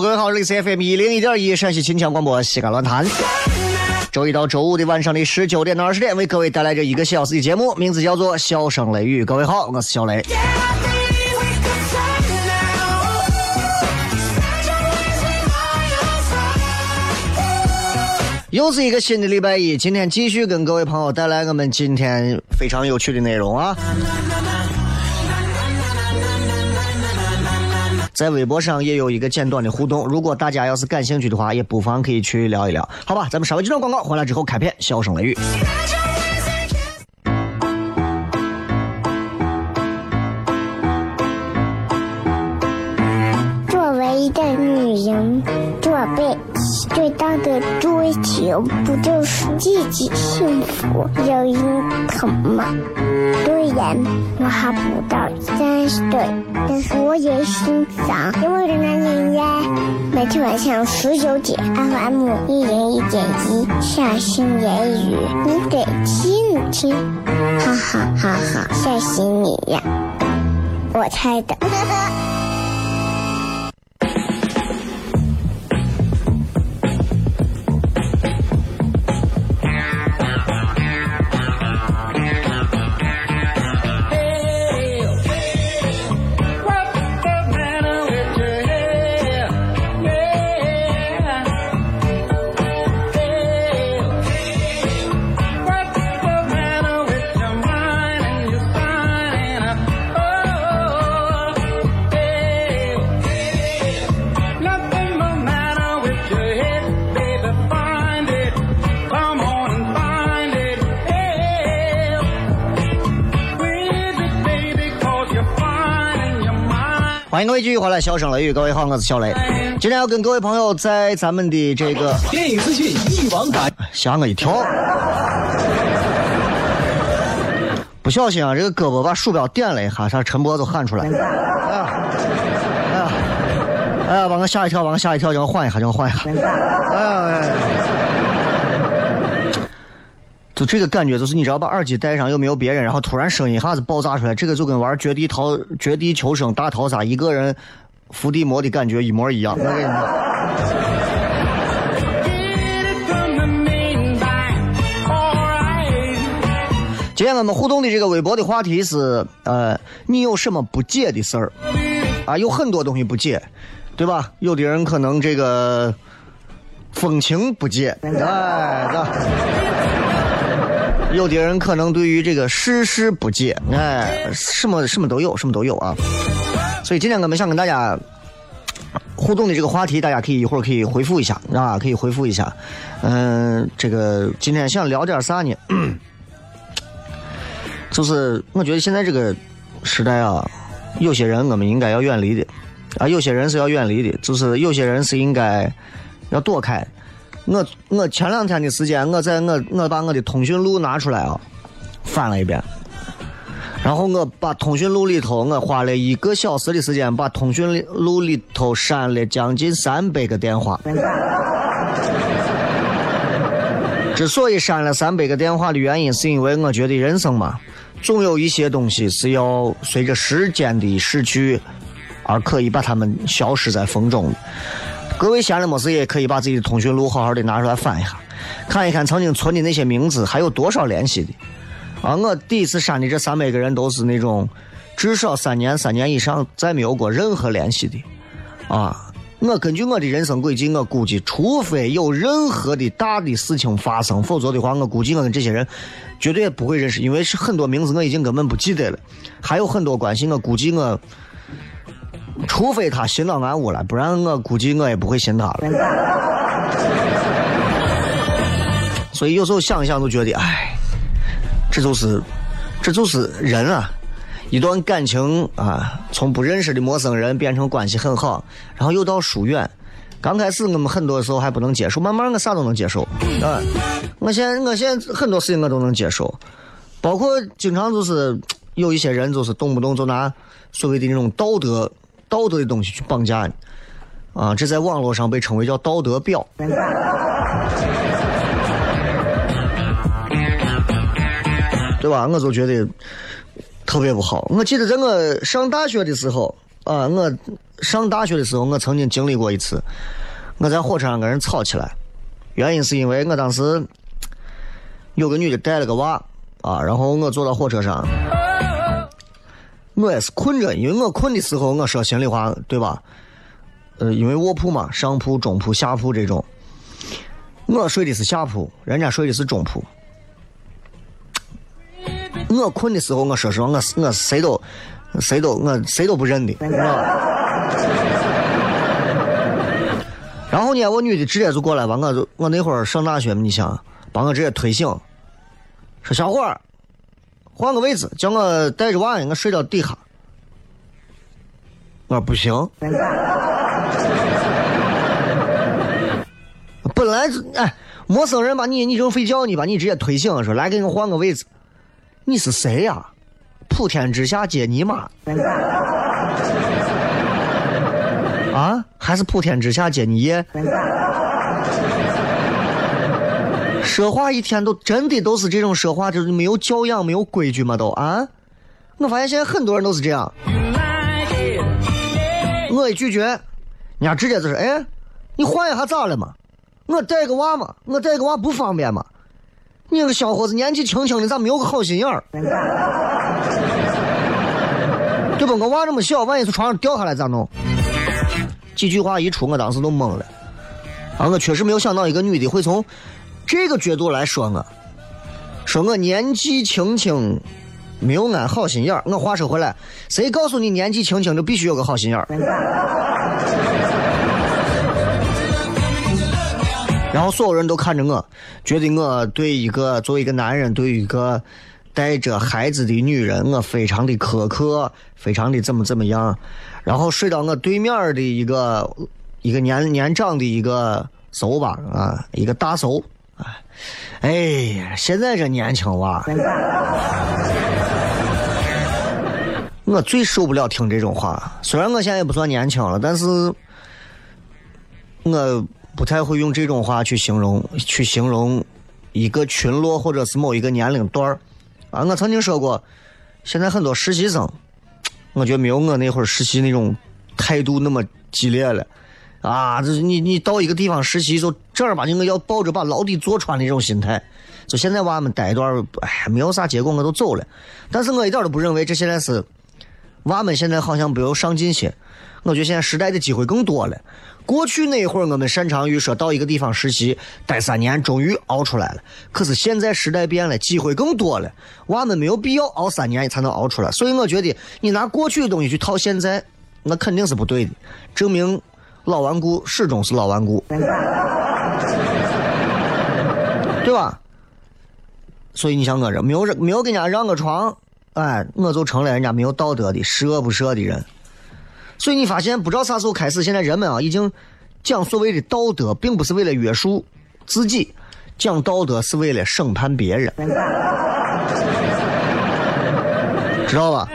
各位好，这里是 FM 一零一点一陕西秦腔广播西安论坛。周一到周五的晚上的十九点到二十点，为各位带来这一个小时的节目，名字叫做《笑声雷雨》。各位好，我是小雷。又是一个新的礼拜一，今天继续跟各位朋友带来我们今天非常有趣的内容啊！在微博上也有一个简短的互动，如果大家要是感兴趣的话，也不妨可以去聊一聊，好吧？咱们稍微几段广告，回来之后开片，笑声雷雨。最大的追求，不就是自己幸福、有人疼吗？虽然我还不到三十岁，但是我也心脏因为的男人呀。每天晚上十九点，FM 一零一点一，下心言语，你得听听，哈哈哈哈，吓死你呀！我猜的。欢迎各位继续回来，笑声雷雨，各位好，我是小雷。今天要跟各位朋友在咱们的这个电影资讯一网打吓我一跳，不小心啊，这个胳膊把鼠标点了一下，他陈博都喊出来，哎呀，哎呀，哎呀，把我吓一跳，把我吓一跳，叫我缓一下，叫我缓一下，哎呀，哎呀。就这个感觉，就是你只要把耳机戴上，又没有别人，然后突然声音一下子爆炸出来，这个就跟玩绝地逃、绝地求生大逃杀一个人伏地魔的感觉一模一样。今天我们互动的这个微博的话题是，呃，你有什么不解的事儿？啊，有很多东西不解，对吧？有的人可能这个风情不解，哎，这有的人可能对于这个世事不解，哎，什么什么都有，什么都有啊。所以今天我们想跟大家互动的这个话题，大家可以一会儿可以回复一下啊，可以回复一下。嗯，这个今天想聊点啥呢？就是我觉得现在这个时代啊，有些人我们应该要远离的啊，有些人是要远离的，就是有些人是应该要躲开。我我前两天的时间，我在我我把我的通讯录拿出来啊，翻了一遍。然后我把通讯录里头，我花了一个小时的时间，把通讯录里头删了将近三百个电话。之所以删了三百个电话的原因，是因为我觉得人生嘛，总有一些东西是要随着时间的逝去，而可以把它们消失在风中。各位闲着没事也可以把自己的通讯录好好的拿出来翻一下，看一看曾经存的那些名字还有多少联系的。啊，我第一次删的这三百个人都是那种至少三年、三年以上再没有过任何联系的。啊，我根据我的人生轨迹，我估计，除非有任何的大的事情发生，否则的话，我估计我跟这些人绝对不会认识，因为是很多名字我已经根本不记得了，还有很多关系，我估计我，除非他寻到俺屋了，不然我估计我也不会信他了。所以有时候想一想，都觉得，哎。这就是，这就是人啊！一段感情啊，从不认识的陌生人变成关系很好，然后又到疏远。刚开始我们很多时候还不能接受，慢慢我啥都能接受嗯！我现在我现在很多事情我都能接受，包括经常就是有一些人就是动不动就拿所谓的那种道德道德的东西去绑架你啊！这在网络上被称为叫道德婊。对吧？我就觉得特别不好。我记得在我上大学的时候，啊，我上大学的时候，我曾经经历过一次，我在火车上跟人吵起来，原因是因为我当时有个女的带了个娃，啊，然后我坐到火车上，我也是困着，因为我困的时候，我说心里话，对吧？呃，因为卧铺嘛，上铺、中铺、下铺这种，我睡的是下铺，人家睡的是中铺。我困的时候，我说实话，我我谁都谁都我谁都不认的。然后呢，我女的直接就过来把，我就我那会儿上大学嘛，你想把我直接推醒，说小伙儿换个位置，叫我带着娃我睡到底下。我说不行。本来哎，陌生人把你你正睡觉呢，把你直接推醒，说来给我换个位置。你是谁呀？普天之下皆你妈！啊？还是普天之下皆你爷？说话一天都真的都是这种说话，就是没有教养、没有规矩嘛？都啊？我发现现在很多人都是这样。我一拒绝，人家直接就是哎，你换一下咋了嘛？我带个娃嘛，我带个娃不方便嘛？你个小伙子年纪轻轻的，咋没有个好心眼儿？对不？我娃这么小，万一从床上掉下来咋弄？几句话一出，我当时都懵了。啊，我确实没有想到一个女的会从这个角度来说我，说我年纪轻轻没有安好心眼儿。我话说回来，谁告诉你年纪轻轻就必须有个好心眼儿？然后所有人都看着我，觉得我对一个作为一个男人，对一个带着孩子的女人，我非常的苛刻，非常的怎么怎么样。然后睡到我对面的一个一个年年长的一个叔吧，啊，一个大叔，哎呀，现在这年轻娃，我最受不了听这种话。虽然我现在也不算年轻了，但是我。不太会用这种话去形容，去形容一个群落或者是某一个年龄段儿啊。我曾经说过，现在很多实习生，我觉得没有我那会儿实习那种态度那么激烈了啊。这你你到一个地方实习，就正儿八经的要抱着把牢底坐穿的这种心态。就现在娃们待一段，哎，没有啥结果我都走了。但是我一点都不认为这现在是娃们现在好像不要上进些。我觉得现在时代的机会更多了。过去那会儿，我们擅长于说到一个地方实习待三年，终于熬出来了。可是现在时代变了，机会更多了，娃们没有必要熬三年才能熬出来。所以我觉得你拿过去的东西去套现在，那肯定是不对的。证明老顽固始终是老顽固，对吧？所以你像我这没有没有给人家让个床，哎，我就成了人家没有道德的十恶不赦的人。所以你发现不知道啥时候开始，现在人们啊已经讲所谓的道德，并不是为了约束自己，讲道德是为了审判别人，知道吧？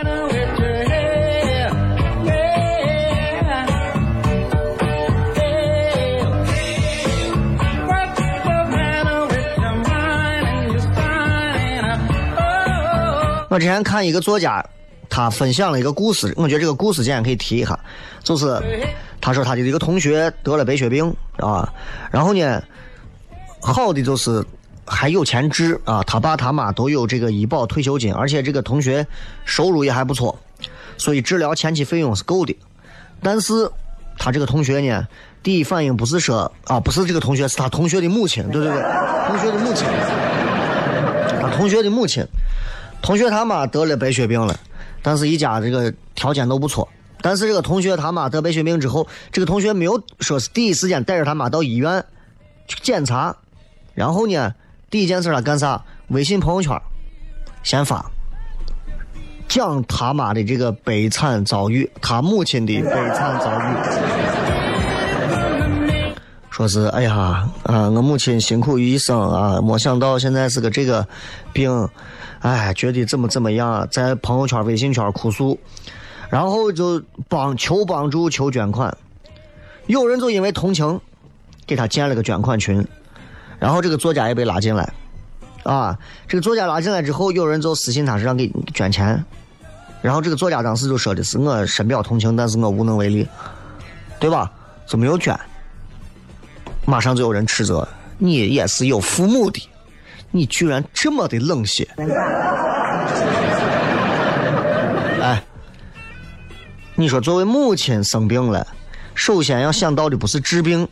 我之前看一个作家，他分享了一个故事，我觉得这个故事今天可以提一下，就是他说他的一个同学得了白血病啊，然后呢，好的就是还有钱治啊，他爸他妈都有这个医保退休金，而且这个同学收入也还不错，所以治疗前期费用是够的。但是他这个同学呢，第一反应不是说啊，不是这个同学，是他同学的母亲，对对对，同学的母亲，他同学的母亲。同学他妈得了白血病了，但是一家这个条件都不错。但是这个同学他妈得白血病之后，这个同学没有说是第一时间带着他妈到医院去检查，然后呢，第一件事他干啥？微信朋友圈先发讲他妈的这个悲惨遭遇，他母亲的悲惨遭遇，说是哎呀啊，我母亲辛苦于一生啊，没想到现在是个这个病。哎，觉得怎么怎么样，在朋友圈、微信圈哭诉，然后就帮求帮助、求捐款。有人就因为同情，给他建了个捐款群，然后这个作家也被拉进来。啊，这个作家拉进来之后，有人就私信他是让给捐钱，然后这个作家当时就说的是我深表同情，但是我无能为力，对吧？就没有捐。马上就有人斥责你也是有父母的。你居然这么的冷血！哎，你说作为母亲生病了，首先要想到的不是治病，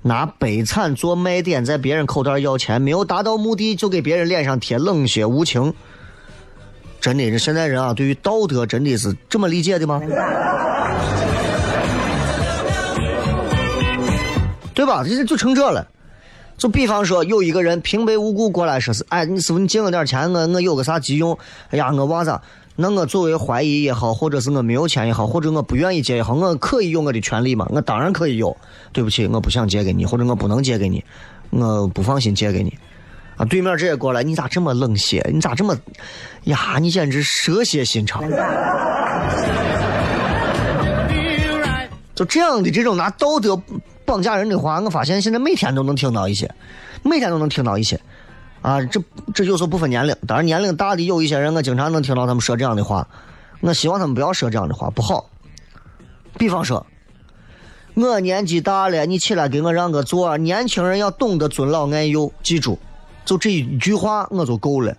拿悲惨做卖点，在别人口袋要钱，没有达到目的就给别人脸上贴冷血无情。真的，这现在人啊，对于道德真的是这么理解的吗？对吧？这就成这了。就比方说，有一个人平白无故过来说是，哎，你师傅你借我点钱，我我有个啥急用，哎呀，我娃子，那我作为怀疑也好，或者是我没有钱也好，或者我不愿意借也好，我可以有我的权利嘛？我当然可以有。对不起，我不想借给你，或者我不能借给你，我不放心借给你。啊，对面这也过来，你咋这么冷血？你咋这么，呀，你简直蛇蝎心肠。就这样的这种拿道德。绑架人的话，我发现现在每天都能听到一些，每天都能听到一些，啊，这这有时候不分年龄，当然年龄大的有一些人，我经常能听到他们说这样的话，我希望他们不要说这样的话，不好。比方说，我年纪大了，你起来给我让个座，年轻人要懂得尊老爱幼，记住，就这一句话我就够了。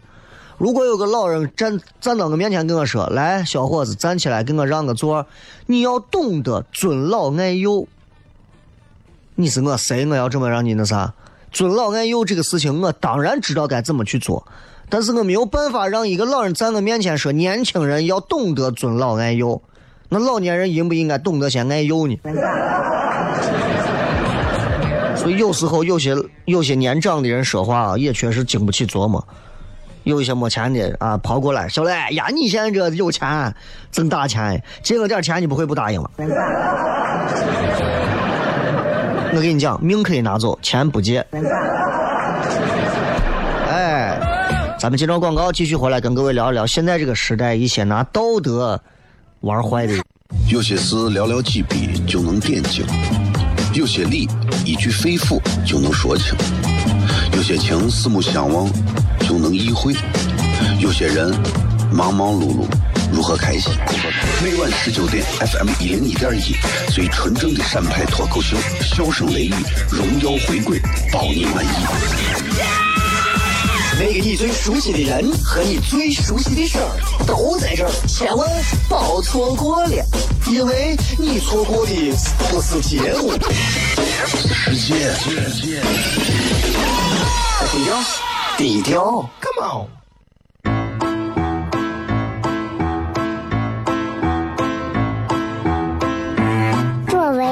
如果有个老人站站到我面前跟我说：“来，小伙子，站起来给我让个座。”你要懂得尊老爱幼。你是我谁？我要这么让你那啥？尊老爱幼这个事情，我当然知道该怎么去做，但是我没有办法让一个老人在我面前说年轻人要懂得尊老爱幼。那老年人应不应该懂得先爱幼呢？所以有时候有些有些年长的人说话啊，也确实经不起琢磨。有一些没钱的啊，跑过来，小磊呀，你现在这有钱，挣大钱，借我点钱，你不会不答应吗？我跟你讲，命可以拿走，钱不借。哎，咱们接着广告，继续回来跟各位聊一聊现在这个时代一些拿道德玩坏的人。有些事寥寥几笔就能点睛，有些理一句肺腑就能说清，有些情四目相望就能意会，有些人忙忙碌碌。如何开心？每晚十九点，FM 一零一点一，最纯正的陕派脱口秀，笑声雷雨，荣耀回归，包你满意。那个你最熟悉的人和你最熟悉的事儿都在这儿，千万别错过了，因为你错过的不是节目，世界。低调，低调，Come on。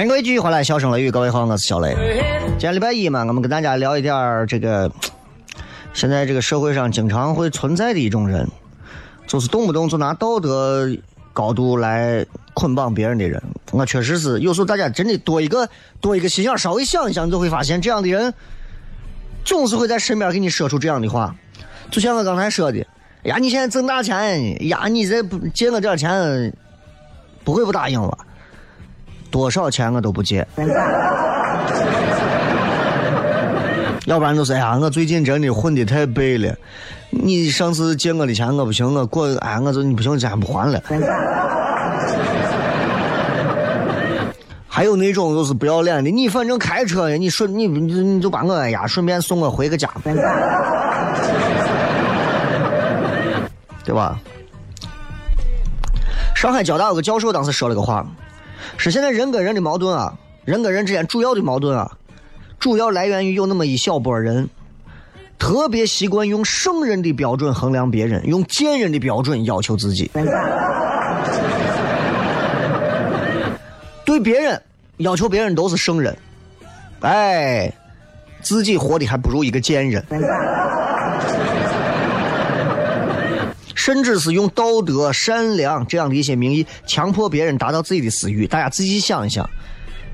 欢迎各位继续回来，笑声雷雨，各位好，我是小雷。今天礼拜一嘛，我们跟大家聊一点这个，现在这个社会上经常会存在的一种人，就是动不动就拿道德高度来捆绑别人的人。我确实是，有时候大家真的多一个多一个心眼，稍微想一想，你就会发现这样的人总是会在身边给你说出这样的话。就像我刚才说的，呀，你现在挣大钱，呀，你这不借我点钱，不会不答应吧？多少钱我都不借，要不然就是哎呀，我最近真的混的太背了。你上次借我的钱我不行，我过哎我就你不行，咱不还了。还有那种就是不要脸的，你反正开车呀，你顺你你你就把我哎呀顺便送我回个家，对吧？上海交大有个教授当时说了个话。是现在人跟人的矛盾啊，人跟人之间主要的矛盾啊，主要来源于有那么一小波人，特别习惯用圣人的标准衡量别人，用贱人的标准要求自己。对别人要求别人都是圣人，哎，自己活的还不如一个贱人。甚至是用道德、善良这样的一些名义，强迫别人达到自己的私欲。大家仔细想一想，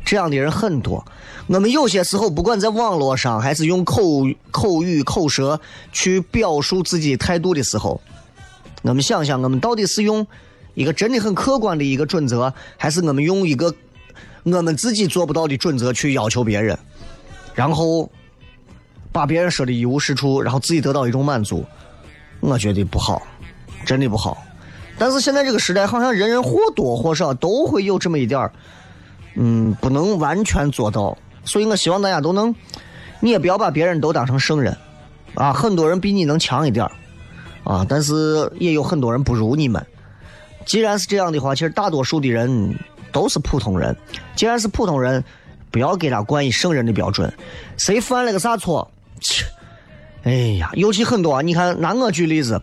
这样的人很多。我们有些时候，不管在网络上，还是用口口语、口舌去表述自己态度的时候，我们想想，我们到底是用一个真的很客观的一个准则，还是我们用一个我们自己做不到的准则去要求别人，然后把别人说的一无是处，然后自己得到一种满足？我觉得不好。真的不好，但是现在这个时代，好像人人或多或少都会有这么一点儿，嗯，不能完全做到。所以我希望大家都能，你也不要把别人都当成圣人，啊，很多人比你能强一点儿，啊，但是也有很多人不如你们。既然是这样的话，其实大多数的人都是普通人。既然是普通人，不要给他冠以圣人的标准。谁犯了个啥错？切，哎呀，尤其很多，你看，拿我举例子。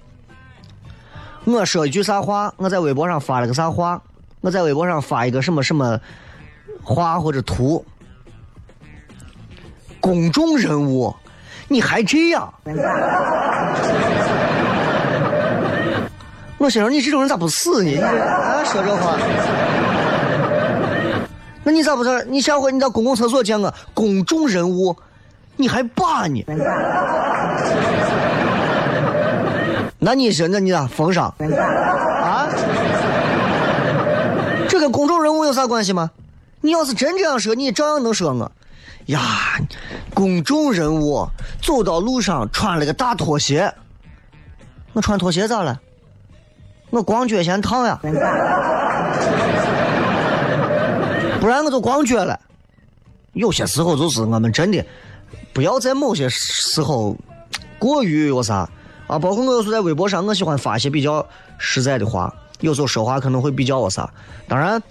我说一句啥话，我在微博上发了个啥话，我在微博上发一个什么什么话或者图，公众人物，你还这样？我心说你这种人咋不死呢？啊，说这话，那你咋不说？你下回你到公共厕所见我，公众人物，你还把呢？那你说，那你咋封上？啊？这跟公众人物有啥关系吗？你要是真这样说，你照样能说我。呀，公众人物走到路上穿了个大拖鞋，我穿拖鞋咋了？我光脚嫌烫呀。不然我就光脚了。有些时候就是我们真的不要在某些时候过于有啥。啊，包括我有时在微博上，我喜欢发一些比较实在的话，有时候说话可能会比较我啥。当然，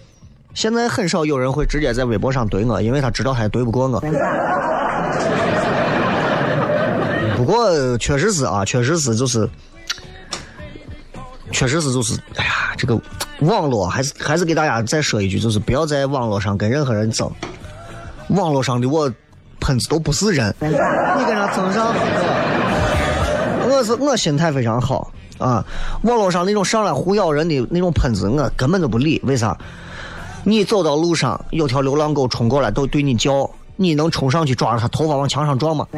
现在很少有人会直接在微博上怼我，因为他知道他也怼不过我。不过确实是啊，确实是就是，确实是就是，哎呀，这个网络还是还是给大家再说一句，就是不要在网络上跟任何人争。网络上的我喷子都不是人，你跟他争上。是我心态非常好啊，网络上那种上来胡咬人的那种喷子，我根本就不理。为啥？你走到路上，有条流浪狗冲过来，都对你叫，你能冲上去抓着它头发往墙上撞吗？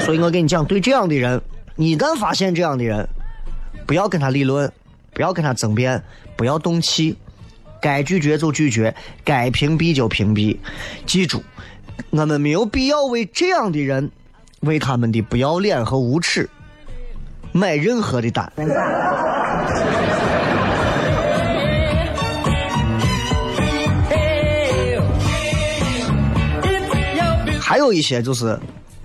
所以我跟你讲，对这样的人，一旦发现这样的人，不要跟他理论，不要跟他争辩，不要动气，该拒绝就拒绝，该屏蔽就屏蔽。记住，我们没有必要为这样的人，为他们的不要脸和无耻，买任何的单。还有一些就是，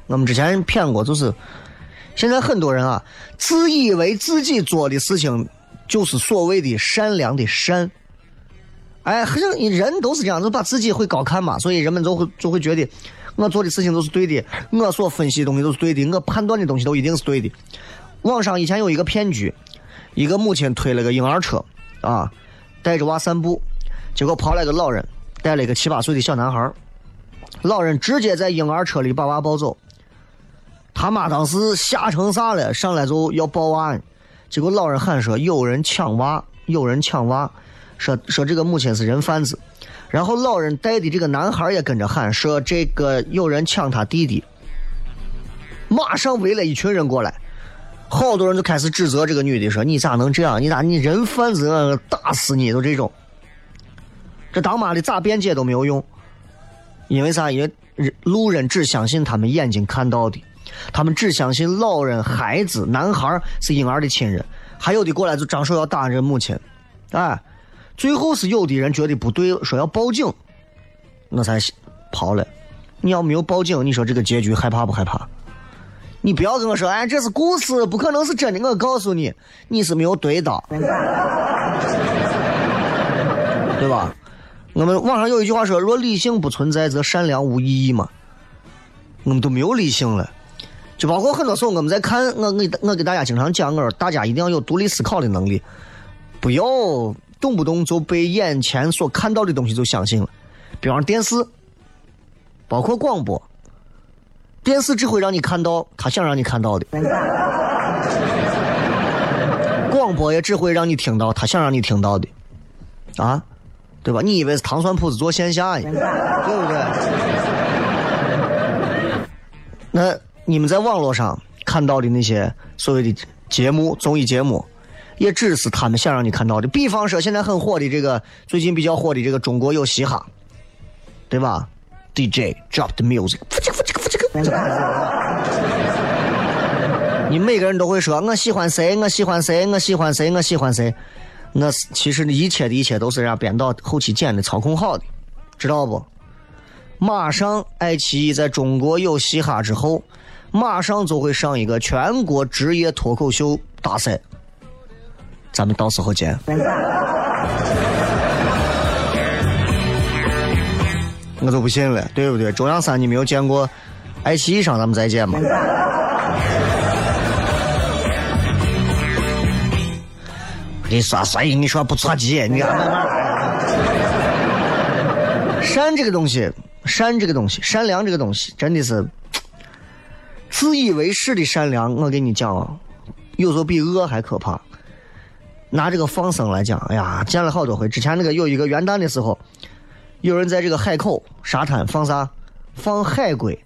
我们之前骗过，就是现在很多人啊，自以为自己做的事情就是所谓的善良的善。哎，好像人都是这样，就把自己会高看嘛，所以人们就会就会觉得我做的事情都是对的，我所分析的东西都是对的，我判断的东西都一定是对的。网上以前有一个骗局，一个母亲推了个婴儿车，啊，带着娃散步，结果跑来个老人，带了一个七八岁的小男孩老人直接在婴儿车里把娃抱走。他妈当时吓成啥了，上来就要抱娃，结果老人喊说有人抢娃，有人抢娃，说说这个母亲是人贩子。然后老人带的这个男孩也跟着喊说这个有人抢他弟弟。马上围了一群人过来，好多人就开始指责这个女的说你咋能这样？你咋你人贩子打死你！都这种，这当妈的咋辩解都没有用。因为啥？因为路人只相信他们眼睛看到的，他们只相信老人、孩子、男孩是婴儿的亲人，还有的过来就张手要打人母亲，哎，最后是有的人觉得不对，说要报警，那才跑了。你要没有报警，你说这个结局害怕不害怕？你不要跟我说，哎，这是故事，不可能是真的。我告诉你，你是没有对到，对吧？我们网上有一句话说：“若理性不存在，则善良无意义嘛。”我们都没有理性了，就包括很多时候我们在看，我我我给大家经常讲，我说大家一定要有独立思考的能力，不要动不动就被眼前所看到的东西就相信了。比方电视，包括广播，电视只会让你看到他想让你看到的，广播也只会让你听到他想让你听到的，啊。对吧？你以为是糖蒜铺子做线下呢，对不对？那你们在网络上看到的那些所谓的节目、综艺节目，也只是他们想让你看到的。比方说，现在很火的这个，最近比较火的这个《中国有嘻哈》，对吧？DJ drop the music，你每个人都会说，我喜欢谁，我喜欢谁，我喜欢谁，我喜欢谁。那是其实一切的一切都是人家编导后期剪的操控好的，知道不？马上爱奇艺在中国有嘻哈之后，马上就会上一个全国职业脱口秀大赛，咱们到时候见。我就不信了，对不对？中央三你没有见过，爱奇艺上咱们再见吧。你说，所以你说不着急，你看。善这个东西，善这个东西，善良这个东西，真的是自以为是的善良。我跟你讲啊，有时候比恶还可怕。拿这个放生来讲，哎呀，见了好多回。之前那个有一个元旦的时候，有人在这个海口沙滩放啥？放海龟，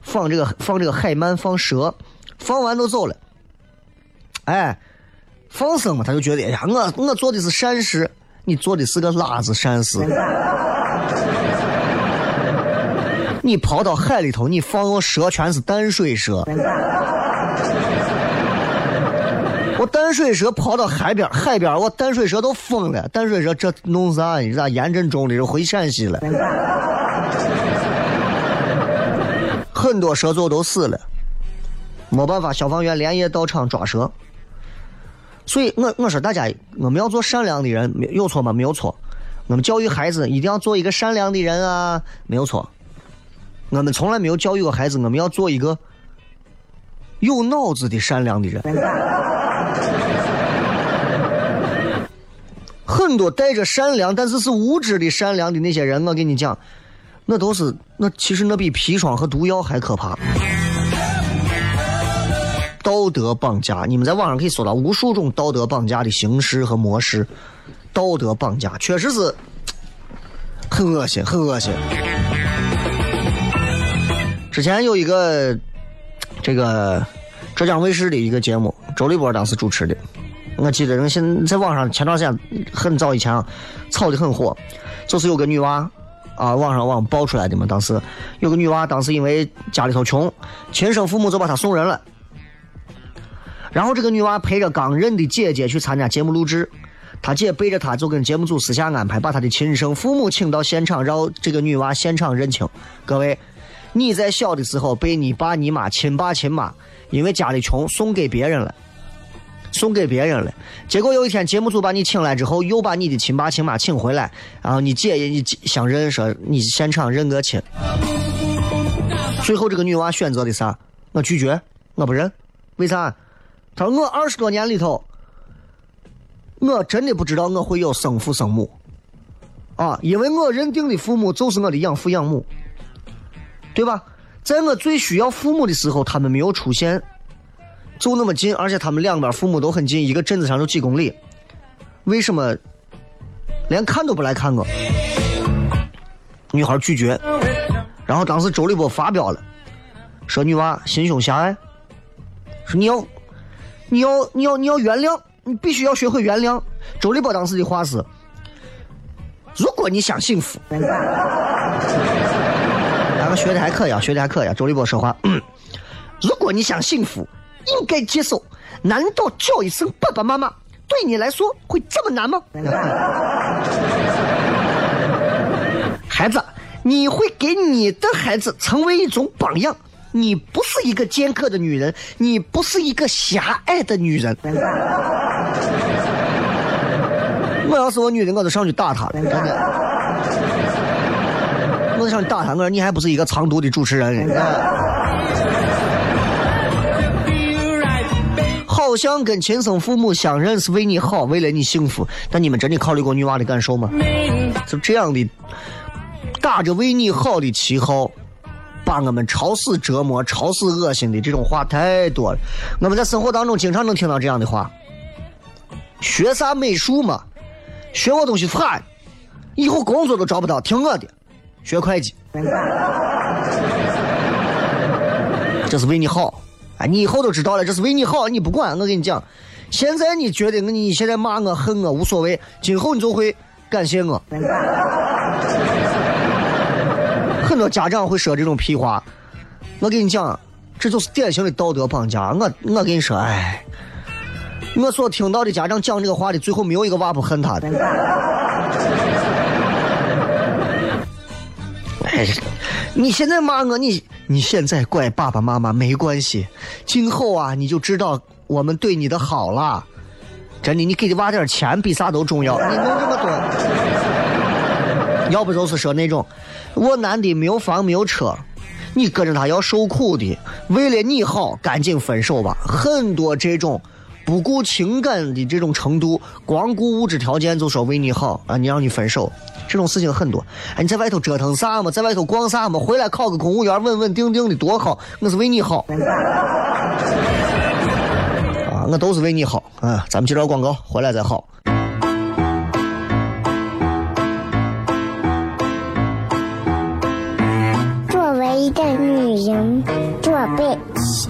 放这个放这个海鳗，放蛇，放完都走了。哎。放生嘛，他就觉得，哎呀，我我做的是善事，你做的是个拉子善事。你跑到海里头，你放个蛇全是淡水蛇。我淡水蛇跑到海边，海边我淡水蛇都疯了。淡水蛇这弄啥？你咋严阵重的就回陕西了？很多蛇族都死了，没办法，消防员连夜到场抓蛇。所以我我说大家，我们要做善良的人，没有错吗？没有错。我们教育孩子一定要做一个善良的人啊，没有错。我们从来没有教育过孩子，我们要做一个有脑子的善良的人。很多带着善良，但是是无知的善良的那些人，我跟你讲，那都是那其实那比砒霜和毒药还可怕。道德绑架，你们在网上可以搜到无数种道德绑架的形式和模式，道德绑架，确实是很恶心，很恶心。之前有一个这个浙江卫视的一个节目，周立波当时主持的，我记得人现在在网上前段时间很早以前啊，炒的很火，就是有个女娃啊，网上网爆出来的嘛，当时有个女娃，当时因为家里头穷，亲生父母就把她送人了。然后这个女娃陪着刚认的姐姐去参加节目录制，她姐背着她就跟节目组私下安排，把她的亲生父母请到现场，让这个女娃现场认亲。各位，你在小的时候被你爸你妈亲爸亲妈，因为家里穷送给别人了，送给别人了。结果有一天节目组把你请来之后，又把你的亲爸亲妈请回来，然后你姐也你相认说你现场认个亲。最后这个女娃选择的啥？我拒绝，我不认。为啥？她说：“我二十多年里头，我真的不知道我会有生父生母，啊，因为我认定的父母就是我的养父养母，对吧？在我最需要父母的时候，他们没有出现，就那么近，而且他们两边父母都很近，一个镇子上就几公里，为什么连看都不来看我？”女孩拒绝，然后当时周立波发飙了，说女娃心胸狭隘，说你要。你要你要你要原谅，你必须要学会原谅。周立波当时的话是：如果你想幸福，两个学的还可以啊，学的还可以啊。周立波说话：如果你想幸福，应该接受。难道叫一声爸爸妈妈对你来说会这么难吗？孩子，你会给你的孩子成为一种榜样。你不是一个尖刻的女人，你不是一个狭隘的女人。我要是我女人，我就上去打她，真的。我就上去打她，我说你还不是一个藏毒的主持人。好像跟亲生父母相认是为你好，为了你幸福，但你们真的考虑过女娃的感受吗？就这样的，打着为你好的旗号。把我们吵死折磨、吵死恶心的这种话太多了。我们在生活当中经常能听到这样的话：学啥美术嘛？学我东西啥？以后工作都找不到，听我的，学会计。这是为你好，你以后都知道了，这是为你好，你不管。我跟你讲，现在你觉得你现在骂我、恨我无所谓，今后你就会感谢我。很多家长会说这种屁话，我跟你讲，这就是典型的道德绑架。我我跟你说，哎，我所听到的家长讲这个话的，最后没有一个娃不恨他的。哎，你现在骂我，你你现在怪爸爸妈妈没关系，今后啊，你就知道我们对你的好了。真的，你给的娃点钱比啥都重要。你弄这么多，要不就是说那种。我男的没有房没有车，你跟着他要受苦的。为了你好，赶紧分手吧。很多这种不顾情感的这种程度，光顾物质条件就说为你好啊，你让你分手，这种事情很多。哎，你在外头折腾啥嘛？在外头逛啥嘛？回来考个公务员，稳稳定定的多好。我是为你好啊，我都是为你好啊。咱们接着广告，回来再好。作为一个女人做辈子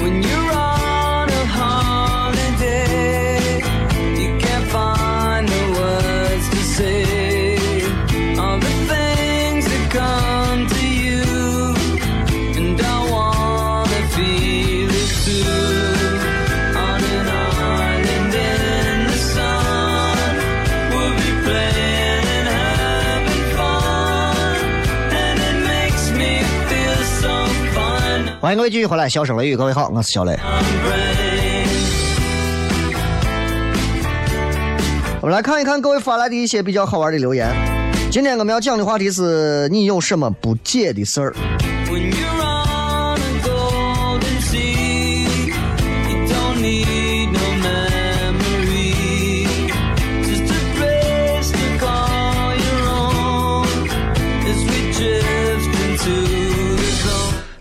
When you're 欢迎各位继续回来，笑声雷雨，各位好，我是小雷。我们来看一看各位发来的一些比较好玩的留言。今天我们要讲的话题是你有什么不解的事儿？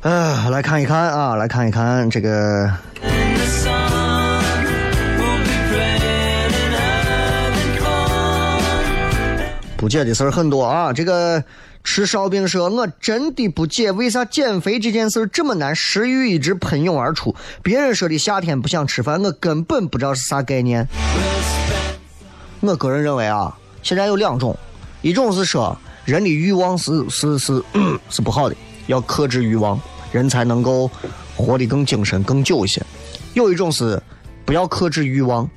呃，来看一看啊，来看一看这个不解的事儿很多啊。这个吃烧饼说，我真的不解为啥减肥这件事儿这么难，食欲一直喷涌而出。别人说的夏天不想吃饭，我根本不知道是啥概念。我个人认为啊，现在有两种，一种是说人的欲望是是是 是不好的，要克制欲望，人才能够活得更精神、更久一些。有一种是不要克制欲望，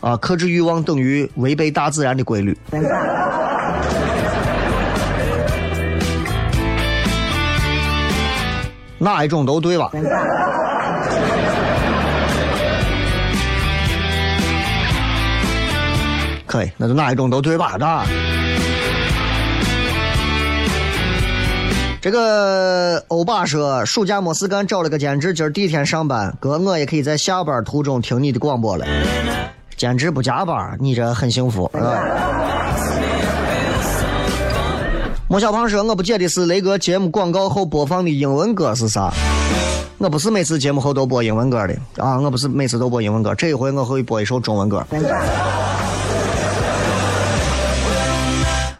啊，克制欲望等于违背大自然的规律。哪一种都对吧？可以，那就哪一种都对吧？那。这个欧巴说，暑假没事干，找了个兼职，今儿第一天上班，哥我也可以在下班途中听你的广播了。兼职不加班，你这很幸福啊。莫小胖说：“我不解的是雷哥节目广告后播放的英文歌是啥？我不是每次节目后都播英文歌的啊，我不是每次都播英文歌，这一回我会播一首中文歌。”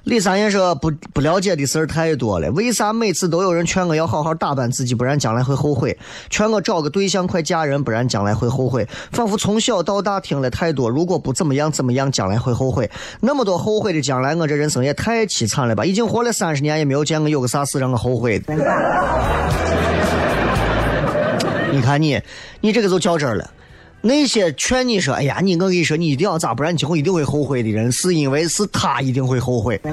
李三爷说：“不不了解的事儿太多了，为啥每次都有人劝我要好好打扮自己，不然将来会后悔？劝我找个对象快嫁人，不然将来会后悔。仿佛从小到大听了太多，如果不怎么样怎么样，将来会后悔。那么多后悔的将来，我这人生也太凄惨了吧！已经活了三十年，也没有见过有个啥事让我后悔的。你看你，你这个就较真了。”那些劝你说：“哎呀，你我跟你说，你一定要咋，不然你今后一定会后悔的人，是因为是他一定会后悔。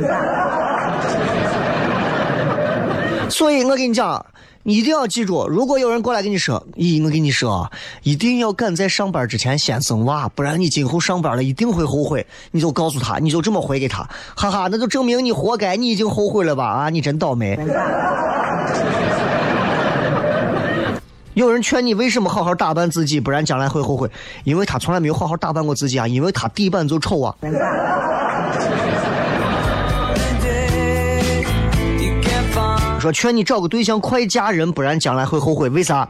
所以我跟你讲，你一定要记住，如果有人过来跟你说：‘咦，我跟你说，一定要赶在上班之前先生娃，不然你今后上班了一定会后悔。’你就告诉他，你就这么回给他，哈哈，那就证明你活该，你已经后悔了吧？啊，你真倒霉。”有人劝你为什么好好打扮自己，不然将来会后悔？因为他从来没有好好打扮过自己啊，因为他底板就丑啊。说劝你找个对象快嫁人，不然将来会后悔。为啥？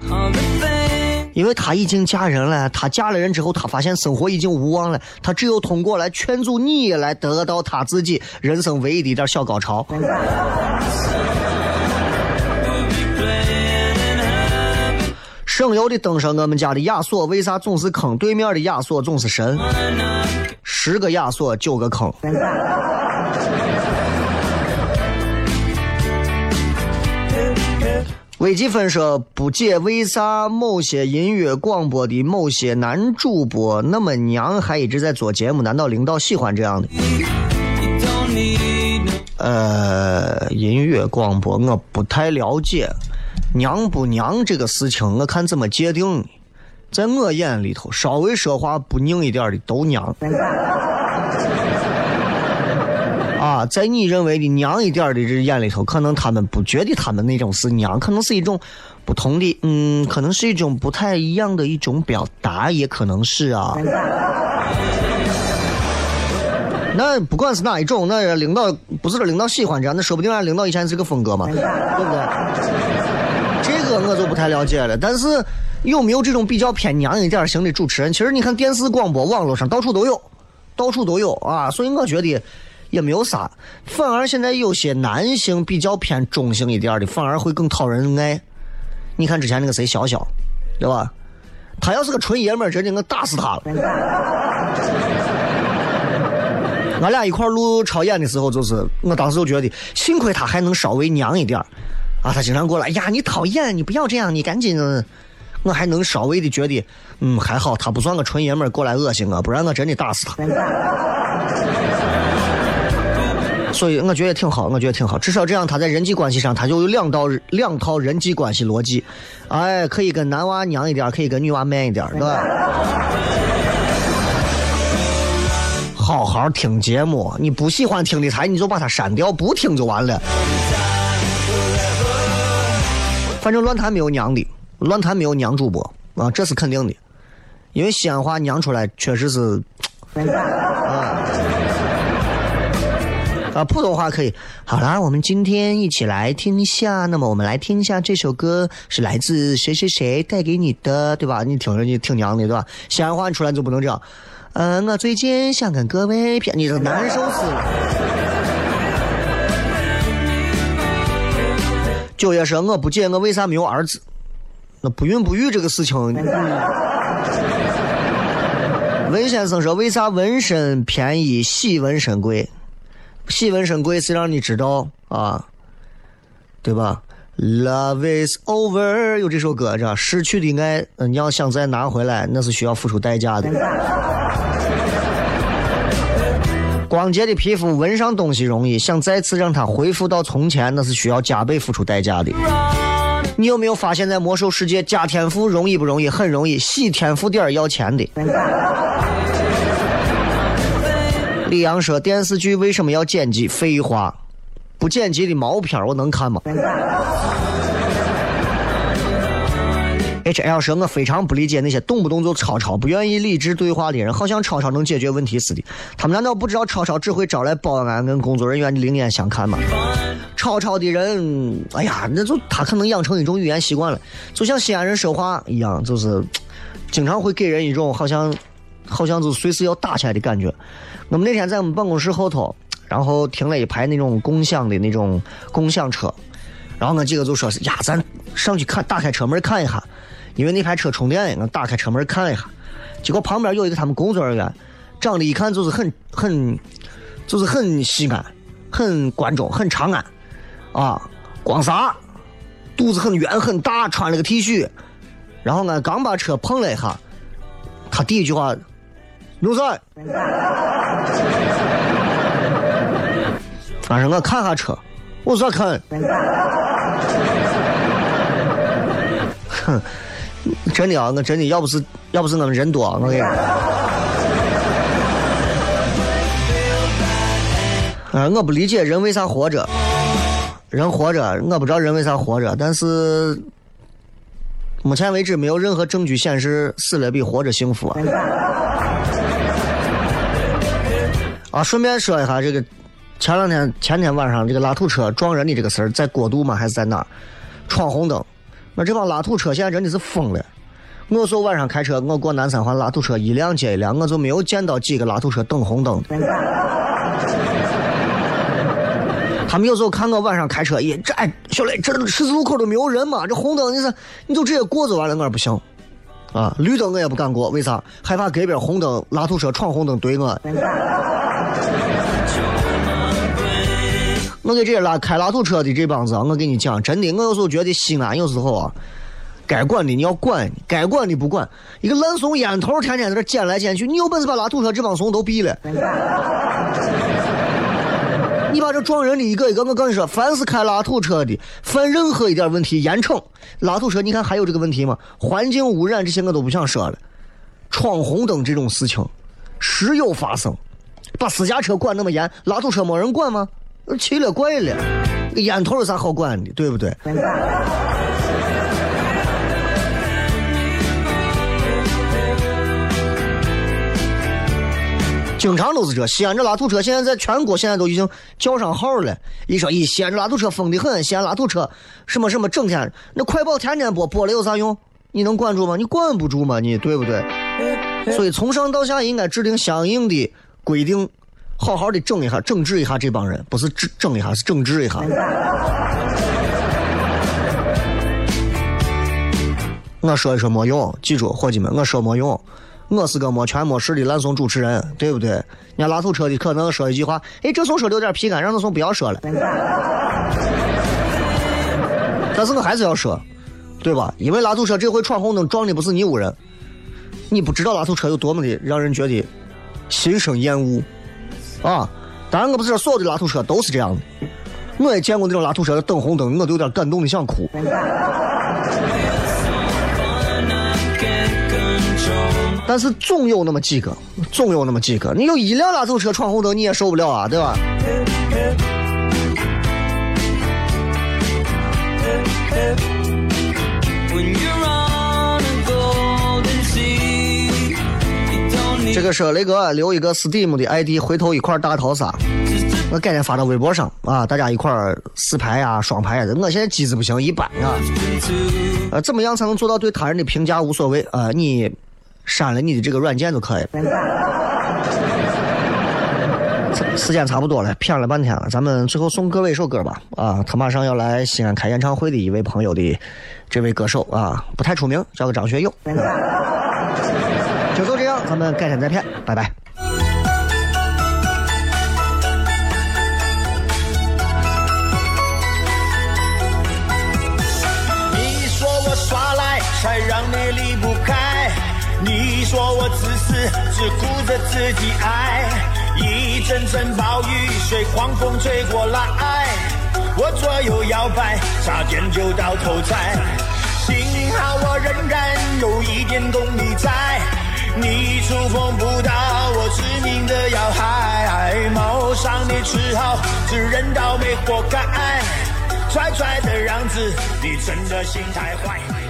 因为她已经嫁人了，她嫁了人之后，她发现生活已经无望了，她只有通过来劝阻你来得到她自己人生唯一的一点小高潮。省油的灯上，我们家的亚索为啥总是坑？对面的亚索总是神。十个亚索九个坑。微积分说不解为啥某些音乐广播的某些男主播那么娘，还一直在做节目？难道领导喜欢这样的？呃，音乐广播我不太了解，娘不娘这个事情，我看怎么界定呢？在我眼里头，稍微说话不拧一点的都娘。啊，在你认为的娘一点的这眼里头，可能他们不觉得他们那种是娘，可能是一种不同的，嗯，可能是一种不太一样的一种表达，也可能是啊。那不管是哪一种，那领导不是领导喜欢这样，那说不定人领导以前是个风格嘛，对不对？太了解了。但是有没有这种比较偏娘一点型的主持人？其实你看电视、广播、网络上到处都有，到处都有啊。所以我觉得也没有啥，反而现在有些男性比较偏中性一点的，反而会更讨人爱。你看之前那个谁潇潇，对吧？他要是个纯爷们儿，真的我打死他了。俺俩一块录超演的时候，就是我当时就觉得，幸亏他还能稍微娘一点儿啊。他经常过来，哎呀，你讨厌，你不要这样，你赶紧。我还能稍微的觉得，嗯，还好他不算个纯爷们儿过来恶心我，不然我真的打死他。所以我觉得挺好，我觉得挺好，至少这样他在人际关系上他就有两道两套人际关系逻辑，哎，可以跟男娃娘一点，可以跟女娃 man 一点，对吧？好好听节目，你不喜欢听的台你就把它删掉，不听就完了。反正乱谈没有娘的，乱谈没有娘主播啊，这是肯定的，因为西安话娘出来确实是啊。啊，普通话可以。好啦，我们今天一起来听一下。那么我们来听一下这首歌是来自谁谁谁带给你的，对吧？你听着你挺娘的，对吧？西安话你出来就不能这样。呃，我最近想跟各位骗，你这难受死了。九爷说我不解我为啥没有儿子？那不孕不育这个事情。文先生说为啥纹身便宜洗纹身贵？洗纹身贵谁让你知道啊，对吧？Love is over，有这首歌，这失去的爱，你要想再拿回来，那是需要付出代价的。光洁的皮肤纹上东西容易，想再次让它恢复到从前，那是需要加倍付出代价的。你有没有发现，在魔兽世界加天赋容易不容易？很容易，洗天赋点要钱的。李阳说：“电视剧为什么要剪辑？废话，不剪辑的毛片我能看吗？”H L 说：“我非常不理解那些动不动就吵吵、不愿意理智对话的人，好像吵吵能解决问题似的。他们难道不知道吵吵只会招来保安跟工作人员的另眼相看吗？吵吵的人，哎呀，那就他可能养成一种语言习惯了，就像西安人说话一样，就是经常会给人一种好像。”好像就随时要打起来的感觉。我们那天在我们办公室后头，然后停了一排那种共享的那种共享车，然后我几个就说呀，咱上去看，打开车门看一下，因为那台车充电，我打开车门看一下。结果旁边有一个他们工作人员，长得一看就是很很，就是很西安，很关中，很长安，啊，光啥，肚子很圆很大，穿了个 T 恤，然后呢刚把车碰了一下，他第一句话。牛仔，反正我看下车，我咋看？哼，真的啊，我真的要不是要不是我们人多，我跟你。啊，我不理解人为啥活着，人活着，我不知道人为啥活着，但是目前为止没有任何证据显示死了比活着幸福啊。啊，顺便说一下这个，前两天前天晚上这个拉土车撞人的这个事儿，在国度吗？还是在哪儿？闯红灯，那这帮拉土车现在真的是疯了。我说晚上开车，我过南三环拉土车，一辆接一辆，我就没有见到几个拉土车等红灯的。他们有时候看我晚上开车，咦，这哎小雷，这十字路口都没有人嘛？这红灯你是你就直接过就完了，我说不行。啊，绿灯我也不敢过，为啥？害怕隔壁红灯拉土车闯红灯怼我。我给这些拉开拉土车的这帮子，我跟你讲，真的，我有时候觉得西安有时候啊，该管的你要管，该管的不管。一个烂怂烟头天天在这捡来捡去，你有本事把拉土车这帮怂都毙了。你把这撞人的一个一个，我跟你说，凡是开拉土车的，犯任何一点问题，严惩。拉土车，你看还有这个问题吗？环境污染这些我都不想说了。闯红灯这种事情，时有发生。把私家车管那么严，拉土车没人管吗？奇了怪了，烟头有啥好管的，对不对？经常都是这，西安这拉土车现在在全国现在都已经叫上号了。一说，一西安这拉土车疯的很，西安拉土车什么什么整天，那快报天天播，播了有啥用？你能管住吗？你管不住吗？你对不对？所以从上到下应该制定相应的规定，好好的整一下、整治一下这帮人，不是整整一下，是整治一下。我说一说没用，记住，伙计们，我说没用。我是个没权没势的烂怂主持人，对不对？人家拉土车的可能说一句话，哎，这怂说的有点皮干，让那怂不要说了。但是我还是要说，对吧？因为拉土车这回闯红灯撞的不是你屋人，你不知道拉土车有多么的让人觉得心生厌恶啊！当然，我不是说所有的拉土车都是这样的，我也见过那种拉土车等红灯，我都有点感动的想哭。但是总有那么几个，总有那么几个，你有一辆拉土车闯红灯，你也受不了啊，对吧？这个是雷哥留一个 Steam 的 ID，回头一块大逃杀，我改天发到微博上啊，大家一块四排呀、双排呀。我现在机子不行，一般啊。呃，怎么样才能做到对他人的评价无所谓啊？你删了你的这个软件就可以。时间差不多了，骗了半天了，咱们最后送各位一首歌吧。啊，他马上要来西安开演唱会的一位朋友的这位歌手啊，不太出名，叫个张学友。就都这样，咱们改天再骗，拜拜。你说我耍赖，才让你离不开。你说我自私，只顾着自己爱。一阵阵暴雨随狂风吹过来，我左右摇摆，差点就到头栽。幸好我仍然有一点动力在。你触碰不到我致命的要害，冒上你只好只认倒霉活该，拽拽的样子，你真的心太坏。